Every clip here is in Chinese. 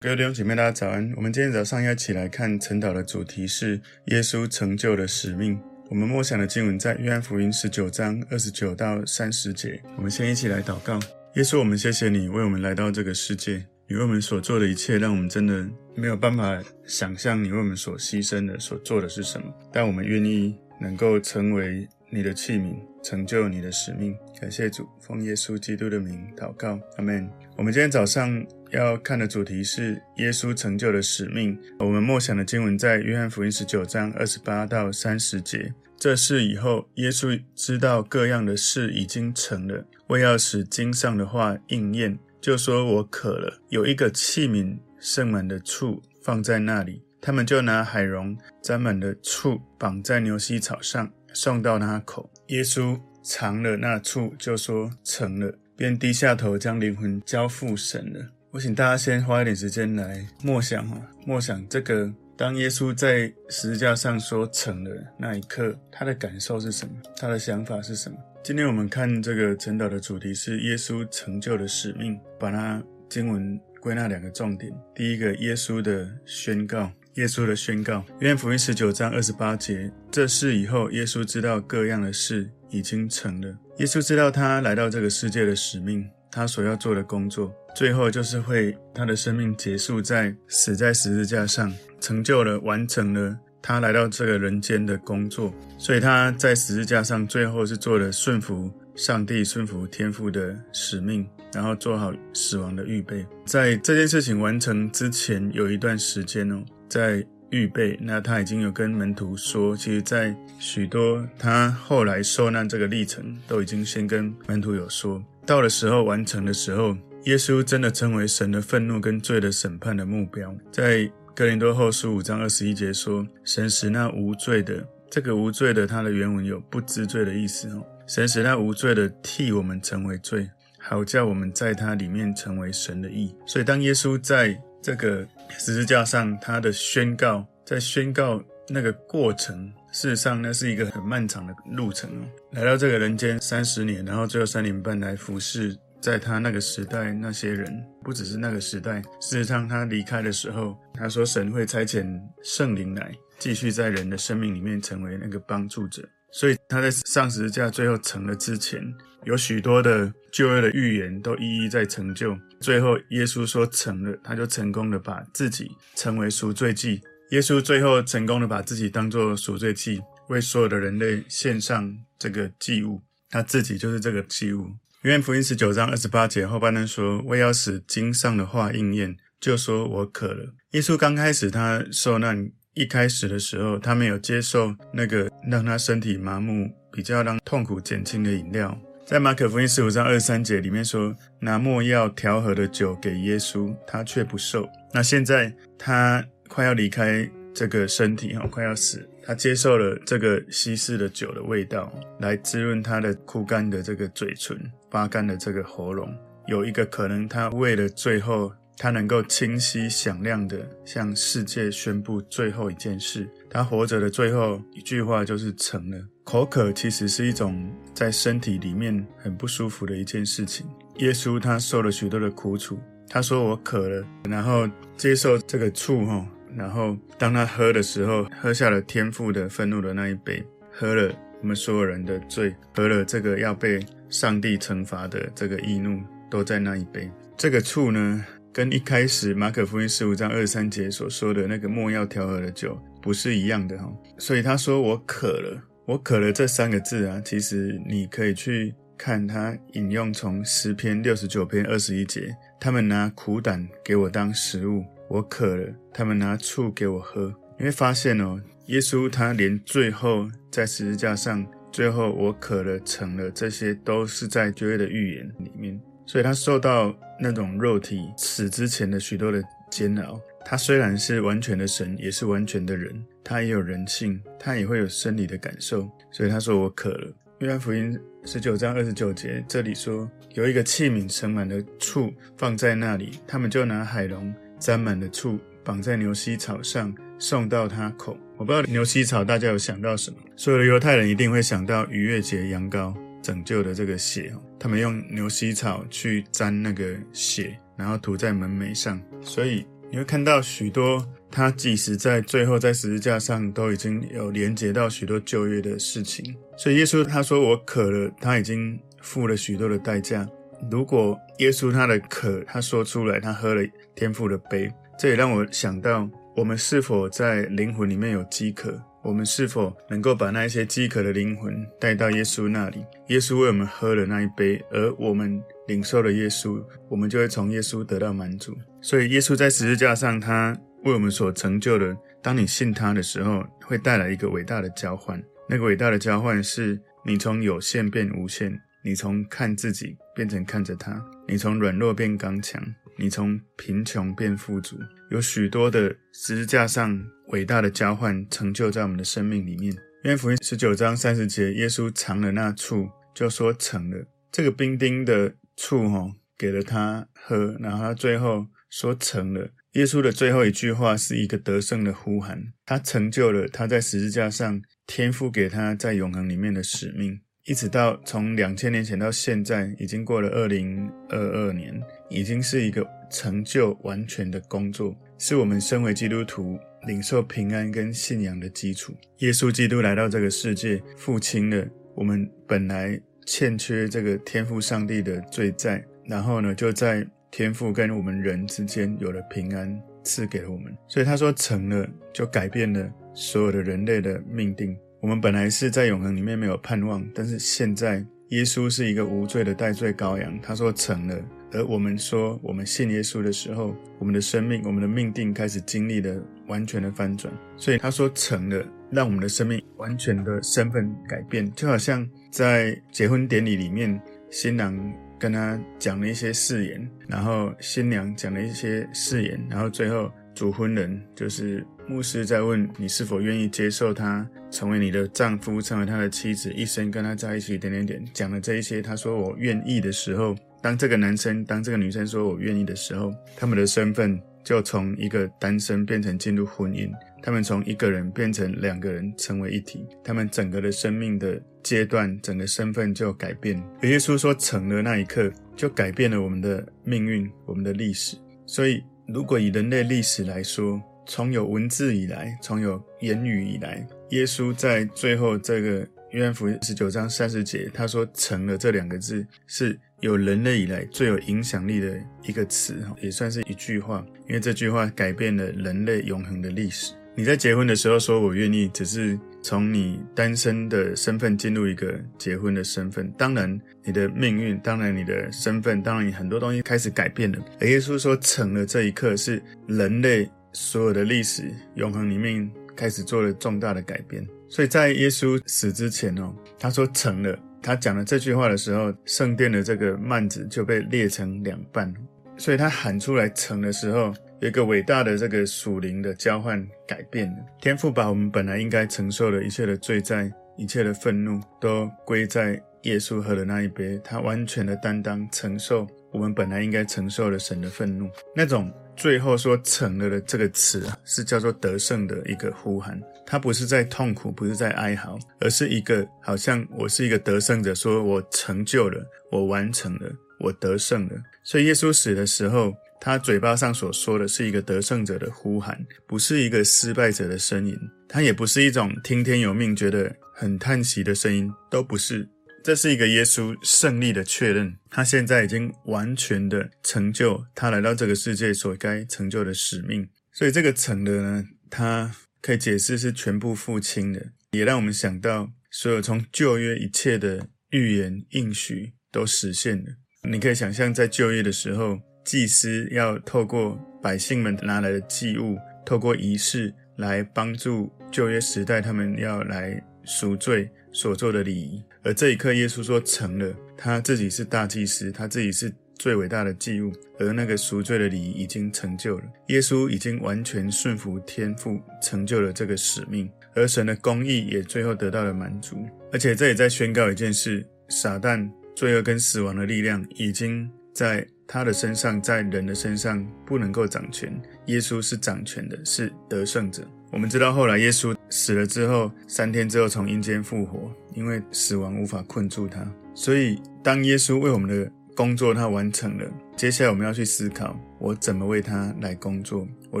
各位弟兄姐妹，大家早安。我们今天早上要一起来看晨祷的主题是耶稣成就的使命。我们默想的经文在约翰福音十九章二十九到三十节。我们先一起来祷告。耶稣，我们谢谢你为我们来到这个世界，你为我们所做的一切，让我们真的没有办法想象你为我们所牺牲的、所做的是什么。但我们愿意能够成为你的器皿，成就你的使命。感谢主，奉耶稣基督的名祷告，阿门。我们今天早上要看的主题是耶稣成就的使命。我们默想的经文在约翰福音十九章二十八到三十节。这事以后，耶稣知道各样的事已经成了，为要使经上的话应验，就说：“我渴了。”有一个器皿盛满的醋放在那里，他们就拿海绒沾满的醋绑在牛膝草上，送到他口。耶稣尝了那醋，就说：“成了。”便低下头，将灵魂交付神了。我请大家先花一点时间来默想哈，默想这个当耶稣在十字架上说成了那一刻，他的感受是什么？他的想法是什么？今天我们看这个晨祷的主题是耶稣成就的使命，把它经文归纳两个重点。第一个，耶稣的宣告。耶稣的宣告，约翰福音十九章二十八节，这事以后，耶稣知道各样的事已经成了。耶稣知道他来到这个世界的使命，他所要做的工作，最后就是会他的生命结束在死在十字架上，成就了，完成了他来到这个人间的工作。所以他在十字架上最后是做了顺服上帝、顺服天父的使命。然后做好死亡的预备，在这件事情完成之前有一段时间哦，在预备。那他已经有跟门徒说，其实，在许多他后来受难这个历程，都已经先跟门徒有说。到了时候完成的时候，耶稣真的成为神的愤怒跟罪的审判的目标。在哥林多后书五章二十一节说：“神使那无罪的，这个无罪的，它的原文有不知罪的意思哦。神使那无罪的替我们成为罪。”好叫我们在他里面成为神的义。所以当耶稣在这个十字架上，他的宣告，在宣告那个过程，事实上那是一个很漫长的路程哦。来到这个人间三十年，然后最后三年半来服侍，在他那个时代那些人，不只是那个时代。事实上他离开的时候，他说神会差遣圣灵来，继续在人的生命里面成为那个帮助者。所以他在上十字架最后成了之前，有许多的旧约的预言都一一在成就。最后耶稣说成了，他就成功的把自己成为赎罪祭。耶稣最后成功的把自己当作赎罪祭，为所有的人类献上这个祭物。他自己就是这个祭物。约翰福音十九章二十八节后半段说：“为要使经上的话应验，就说我渴了。”耶稣刚开始他受难。一开始的时候，他没有接受那个让他身体麻木、比较让痛苦减轻的饮料。在马可福音十五章二三节里面说，拿没药调和的酒给耶稣，他却不受。那现在他快要离开这个身体哈，快要死，他接受了这个稀释的酒的味道，来滋润他的枯干的这个嘴唇、发干的这个喉咙。有一个可能，他为了最后。他能够清晰响亮地向世界宣布最后一件事。他活着的最后一句话就是成了。口渴其实是一种在身体里面很不舒服的一件事情。耶稣他受了许多的苦楚。他说我渴了，然后接受这个醋哈，然后当他喝的时候，喝下了天父的愤怒的那一杯，喝了我们所有人的罪，喝了这个要被上帝惩罚的这个易怒，都在那一杯。这个醋呢，跟一开始马可福音十五章二三节所说的那个没药调和的酒不是一样的哈，所以他说我渴了，我渴了这三个字啊，其实你可以去看他引用从诗篇六十九篇二十一节，他们拿苦胆给我当食物，我渴了，他们拿醋给我喝，你会发现哦，耶稣他连最后在十字架上，最后我渴了成了，这些都是在旧约的预言里面。所以他受到那种肉体死之前的许多的煎熬。他虽然是完全的神，也是完全的人，他也有人性，他也会有生理的感受。所以他说：“我渴了。”约翰福音十九章二十九节这里说，有一个器皿盛满了醋放在那里，他们就拿海龙沾满了醋，绑在牛膝草上，送到他口。我不知道牛膝草大家有想到什么？所有的犹太人一定会想到逾越节羊羔。拯救的这个血，他们用牛膝草去沾那个血，然后涂在门楣上，所以你会看到许多他即使在最后在十字架上都已经有连接到许多旧约的事情。所以耶稣他说我渴了，他已经付了许多的代价。如果耶稣他的渴他说出来，他喝了天父的杯，这也让我想到我们是否在灵魂里面有饥渴。我们是否能够把那一些饥渴的灵魂带到耶稣那里？耶稣为我们喝了那一杯，而我们领受了耶稣，我们就会从耶稣得到满足。所以，耶稣在十字架上，他为我们所成就的，当你信他的时候，会带来一个伟大的交换。那个伟大的交换是你从有限变无限，你从看自己变成看着他，你从软弱变刚强。你从贫穷变富足，有许多的十字架上伟大的交换成就在我们的生命里面。约翰福音十九章三十节，耶稣尝了那醋，就说成了。这个冰丁的醋，哈，给了他喝，然后他最后说成了。耶稣的最后一句话是一个得胜的呼喊，他成就了他在十字架上天父给他在永恒里面的使命。一直到从两千年前到现在，已经过了二零二二年，已经是一个成就完全的工作，是我们身为基督徒领受平安跟信仰的基础。耶稣基督来到这个世界，付清了我们本来欠缺这个天父上帝的罪债，然后呢，就在天父跟我们人之间有了平安，赐给了我们。所以他说成了，就改变了所有的人类的命定。我们本来是在永恒里面没有盼望，但是现在耶稣是一个无罪的代罪羔羊，他说成了。而我们说我们信耶稣的时候，我们的生命、我们的命定开始经历了完全的翻转。所以他说成了，让我们的生命完全的身份改变，就好像在结婚典礼里面，新郎跟他讲了一些誓言，然后新娘讲了一些誓言，然后最后主婚人就是。牧师在问你是否愿意接受他成为你的丈夫，成为他的妻子，一生跟他在一起。点点点，讲了这一些。他说我愿意的时候，当这个男生，当这个女生说我愿意的时候，他们的身份就从一个单身变成进入婚姻。他们从一个人变成两个人，成为一体。他们整个的生命的阶段，整个身份就改变。而耶稣说成了那一刻，就改变了我们的命运，我们的历史。所以，如果以人类历史来说，从有文字以来，从有言语以来，耶稣在最后这个约翰福十九章三十节，他说“成了”这两个字，是有人类以来最有影响力的一个词，也算是一句话，因为这句话改变了人类永恒的历史。你在结婚的时候说“我愿意”，只是从你单身的身份进入一个结婚的身份，当然你的命运，当然你的身份，当然你很多东西开始改变了。而耶稣说“成了”这一刻，是人类。所有的历史永恒里面开始做了重大的改变，所以在耶稣死之前哦，他说成了。他讲了这句话的时候，圣殿的这个幔子就被裂成两半。所以他喊出来成的时候，有一个伟大的这个属灵的交换改变了。天父把我们本来应该承受的一切的罪债、一切的愤怒，都归在耶稣喝的那一杯，他完全的担当承受我们本来应该承受的神的愤怒，那种。最后说成了的这个词啊，是叫做得胜的一个呼喊。它不是在痛苦，不是在哀嚎，而是一个好像我是一个得胜者，说我成就了，我完成了，我得胜了。所以耶稣死的时候，他嘴巴上所说的是一个得胜者的呼喊，不是一个失败者的声音，他也不是一种听天由命、觉得很叹息的声音，都不是。这是一个耶稣胜利的确认，他现在已经完全的成就他来到这个世界所该成就的使命。所以这个成了呢，它可以解释是全部付清的，也让我们想到所有从旧约一切的预言应许都实现了。你可以想象，在旧约的时候，祭司要透过百姓们拿来的祭物，透过仪式来帮助旧约时代他们要来赎罪所做的礼仪。而这一刻，耶稣说成了，他自己是大祭司，他自己是最伟大的祭物，而那个赎罪的礼仪已经成就了。耶稣已经完全顺服天父，成就了这个使命，而神的公义也最后得到了满足。而且这也在宣告一件事：撒旦、罪恶跟死亡的力量已经在他的身上，在人的身上不能够掌权。耶稣是掌权的，是得胜者。我们知道后来耶稣死了之后，三天之后从阴间复活，因为死亡无法困住他。所以，当耶稣为我们的工作他完成了，接下来我们要去思考：我怎么为他来工作？我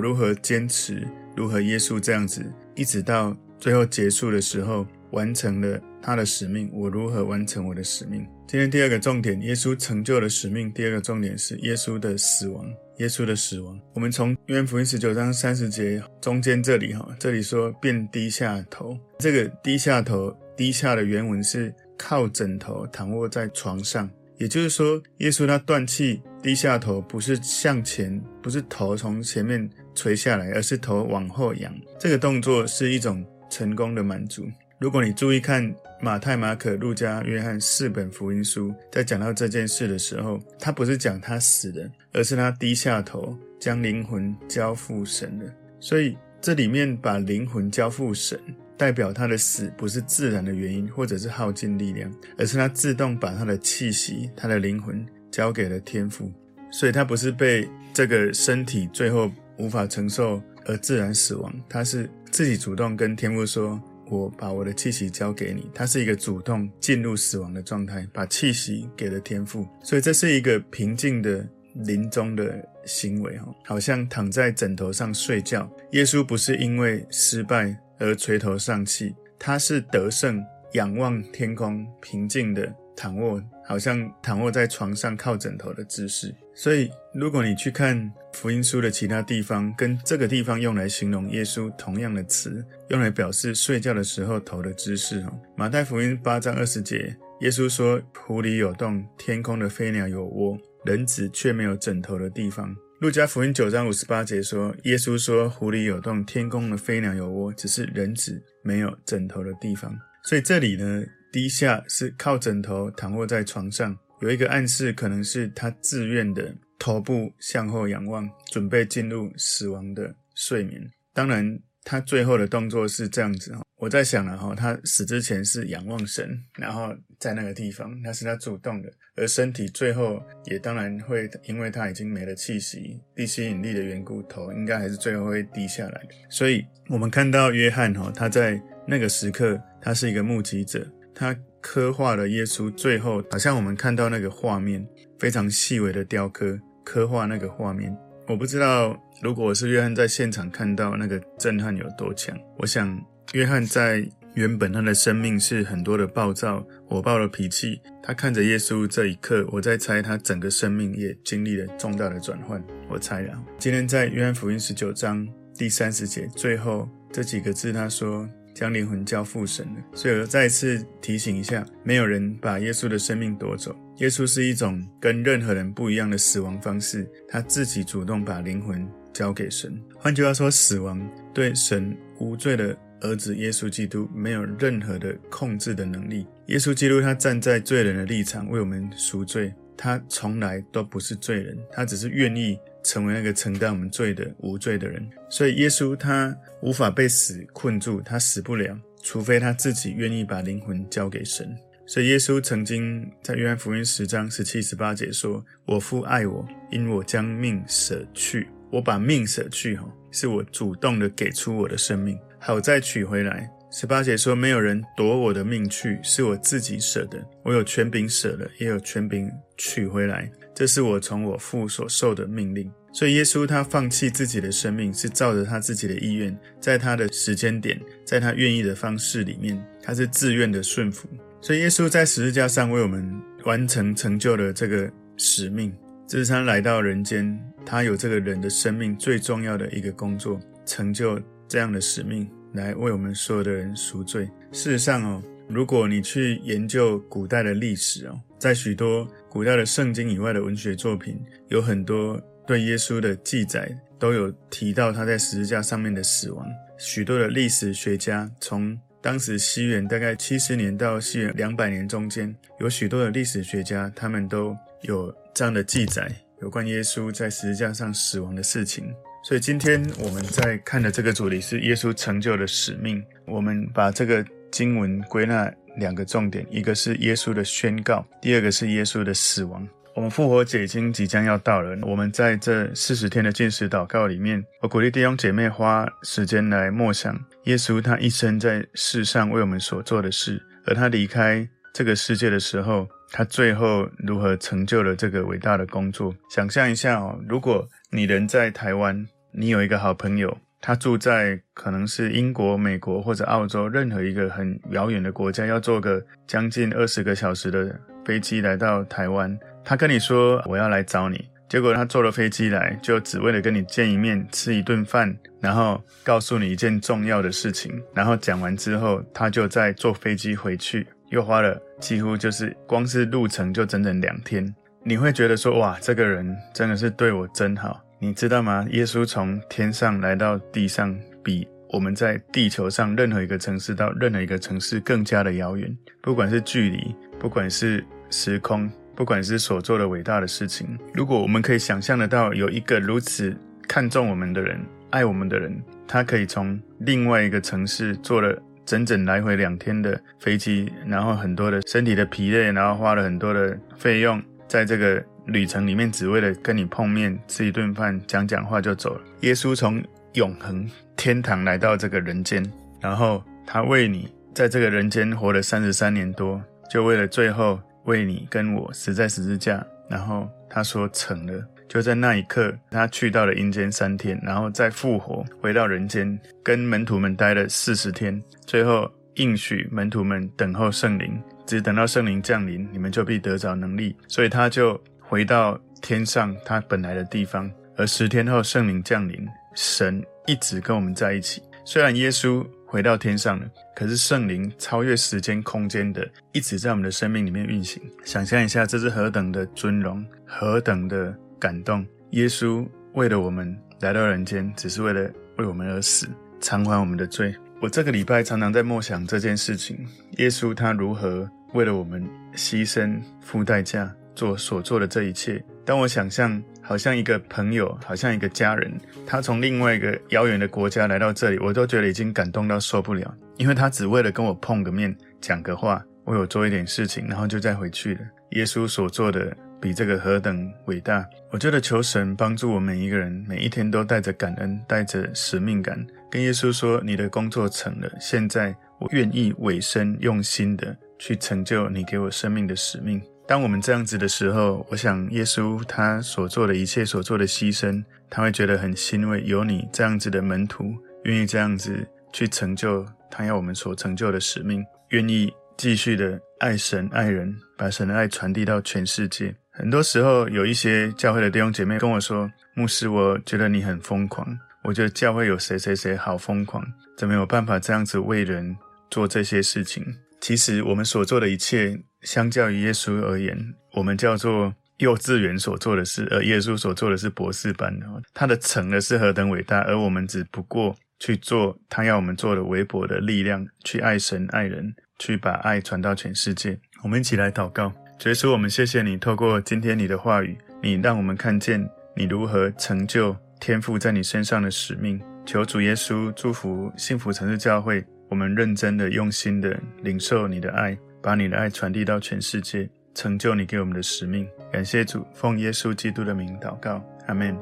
如何坚持？如何耶稣这样子，一直到最后结束的时候，完成了他的使命？我如何完成我的使命？今天第二个重点，耶稣成就了使命。第二个重点是耶稣的死亡。耶稣的死亡，我们从约翰福音十九章三十节中间这里哈，这里说便低下头，这个低下头，低下的原文是靠枕头躺卧在床上，也就是说，耶稣他断气低下头，不是向前，不是头从前面垂下来，而是头往后仰，这个动作是一种成功的满足。如果你注意看马太、马可、路加、约翰四本福音书，在讲到这件事的时候，他不是讲他死了，而是他低下头将灵魂交付神了。所以这里面把灵魂交付神，代表他的死不是自然的原因，或者是耗尽力量，而是他自动把他的气息、他的灵魂交给了天父。所以他不是被这个身体最后无法承受而自然死亡，他是自己主动跟天父说。我把我的气息交给你，他是一个主动进入死亡的状态，把气息给了天父，所以这是一个平静的临终的行为，哈，好像躺在枕头上睡觉。耶稣不是因为失败而垂头丧气，他是得胜，仰望天空，平静的躺卧，好像躺卧在床上靠枕头的姿势。所以，如果你去看福音书的其他地方，跟这个地方用来形容耶稣同样的词，用来表示睡觉的时候头的姿势。哦，马太福音八章二十节，耶稣说：“湖里有洞，天空的飞鸟有窝，人子却没有枕头的地方。”路加福音九章五十八节说：“耶稣说，湖里有洞，天空的飞鸟有窝，只是人子没有枕头的地方。”所以这里呢，低下是靠枕头躺卧在床上。有一个暗示，可能是他自愿的头部向后仰望，准备进入死亡的睡眠。当然，他最后的动作是这样子哈。我在想了哈，他死之前是仰望神，然后在那个地方，那是他主动的，而身体最后也当然会，因为他已经没了气息，地心引力的缘故，头应该还是最后会低下来。所以我们看到约翰哈，他在那个时刻，他是一个目击者，他。刻画了耶稣最后，好像我们看到那个画面，非常细微的雕刻，刻画那个画面。我不知道，如果我是约翰在现场看到那个震撼有多强。我想，约翰在原本他的生命是很多的暴躁、火爆的脾气。他看着耶稣这一刻，我在猜他整个生命也经历了重大的转换。我猜了。今天在约翰福音十九章第三十节最后这几个字，他说。将灵魂交付神了，所以我再次提醒一下，没有人把耶稣的生命夺走。耶稣是一种跟任何人不一样的死亡方式，他自己主动把灵魂交给神。换句话说，死亡对神无罪的儿子耶稣基督没有任何的控制的能力。耶稣基督他站在罪人的立场为我们赎罪，他从来都不是罪人，他只是愿意。成为那个承担我们罪的无罪的人，所以耶稣他无法被死困住，他死不了，除非他自己愿意把灵魂交给神。所以耶稣曾经在约翰福音十章十七、十八节说：“我父爱我，因我将命舍去，我把命舍去，哈，是我主动的给出我的生命，好再取回来。”十八节说：“没有人夺我的命去，是我自己舍的，我有权柄舍了，也有权柄取回来。”这是我从我父所受的命令，所以耶稣他放弃自己的生命，是照着他自己的意愿，在他的时间点，在他愿意的方式里面，他是自愿的顺服。所以耶稣在十字架上为我们完成成就了这个使命，这是他来到人间，他有这个人的生命最重要的一个工作，成就这样的使命，来为我们所有的人赎罪。事实上哦，如果你去研究古代的历史哦，在许多古代的圣经以外的文学作品，有很多对耶稣的记载，都有提到他在十字架上面的死亡。许多的历史学家，从当时西元大概七十年到西元两百年中间，有许多的历史学家，他们都有这样的记载，有关耶稣在十字架上死亡的事情。所以今天我们在看的这个主题是耶稣成就的使命。我们把这个经文归纳两个重点，一个是耶稣的宣告，第二个是耶稣的死亡。我们复活节已经即将要到了，我们在这四十天的禁食祷告里面，我鼓励弟兄姐妹花时间来默想耶稣他一生在世上为我们所做的事，而他离开这个世界的时候，他最后如何成就了这个伟大的工作。想象一下哦，如果你人在台湾，你有一个好朋友。他住在可能是英国、美国或者澳洲任何一个很遥远的国家，要坐个将近二十个小时的飞机来到台湾。他跟你说：“我要来找你。”结果他坐了飞机来，就只为了跟你见一面、吃一顿饭，然后告诉你一件重要的事情。然后讲完之后，他就再坐飞机回去，又花了几乎就是光是路程就整整两天。你会觉得说：“哇，这个人真的是对我真好。”你知道吗？耶稣从天上来到地上，比我们在地球上任何一个城市到任何一个城市更加的遥远。不管是距离，不管是时空，不管是所做的伟大的事情，如果我们可以想象得到，有一个如此看重我们的人、爱我们的人，他可以从另外一个城市坐了整整来回两天的飞机，然后很多的身体的疲累，然后花了很多的费用，在这个。旅程里面只为了跟你碰面，吃一顿饭，讲讲话就走了。耶稣从永恒天堂来到这个人间，然后他为你在这个人间活了三十三年多，就为了最后为你跟我死在十字架。然后他说成了，就在那一刻，他去到了阴间三天，然后再复活回到人间，跟门徒们待了四十天，最后应许门徒们等候圣灵，只等到圣灵降临，你们就必得着能力。所以他就。回到天上，他本来的地方。而十天后，圣灵降临，神一直跟我们在一起。虽然耶稣回到天上了，可是圣灵超越时间空间的，一直在我们的生命里面运行。想象一下，这是何等的尊荣，何等的感动！耶稣为了我们来到人间，只是为了为我们而死，偿还我们的罪。我这个礼拜常常在默想这件事情：耶稣他如何为了我们牺牲、付代价。做所做的这一切，当我想象好像一个朋友，好像一个家人，他从另外一个遥远的国家来到这里，我都觉得已经感动到受不了。因为他只为了跟我碰个面，讲个话，为我做一点事情，然后就再回去了。耶稣所做的比这个何等伟大！我觉得求神帮助我每一个人，每一天都带着感恩，带着使命感，跟耶稣说：“你的工作成了，现在我愿意委身用心的去成就你给我生命的使命。”当我们这样子的时候，我想耶稣他所做的一切、所做的牺牲，他会觉得很欣慰。有你这样子的门徒，愿意这样子去成就他要我们所成就的使命，愿意继续的爱神爱人，把神的爱传递到全世界。很多时候，有一些教会的弟兄姐妹跟我说：“牧师，我觉得你很疯狂。我觉得教会有谁谁谁好疯狂，怎么有办法这样子为人做这些事情？”其实我们所做的一切。相较于耶稣而言，我们叫做幼稚园所做的事，而耶稣所做的是博士班的。他的成的是何等伟大，而我们只不过去做他要我们做的微薄的力量，去爱神爱人，去把爱传到全世界。我们一起来祷告，主耶稣，我们谢谢你，透过今天你的话语，你让我们看见你如何成就天赋在你身上的使命。求主耶稣祝福幸福城市教会，我们认真的、用心的领受你的爱。把你的爱传递到全世界，成就你给我们的使命。感谢主，奉耶稣基督的名祷告，阿门。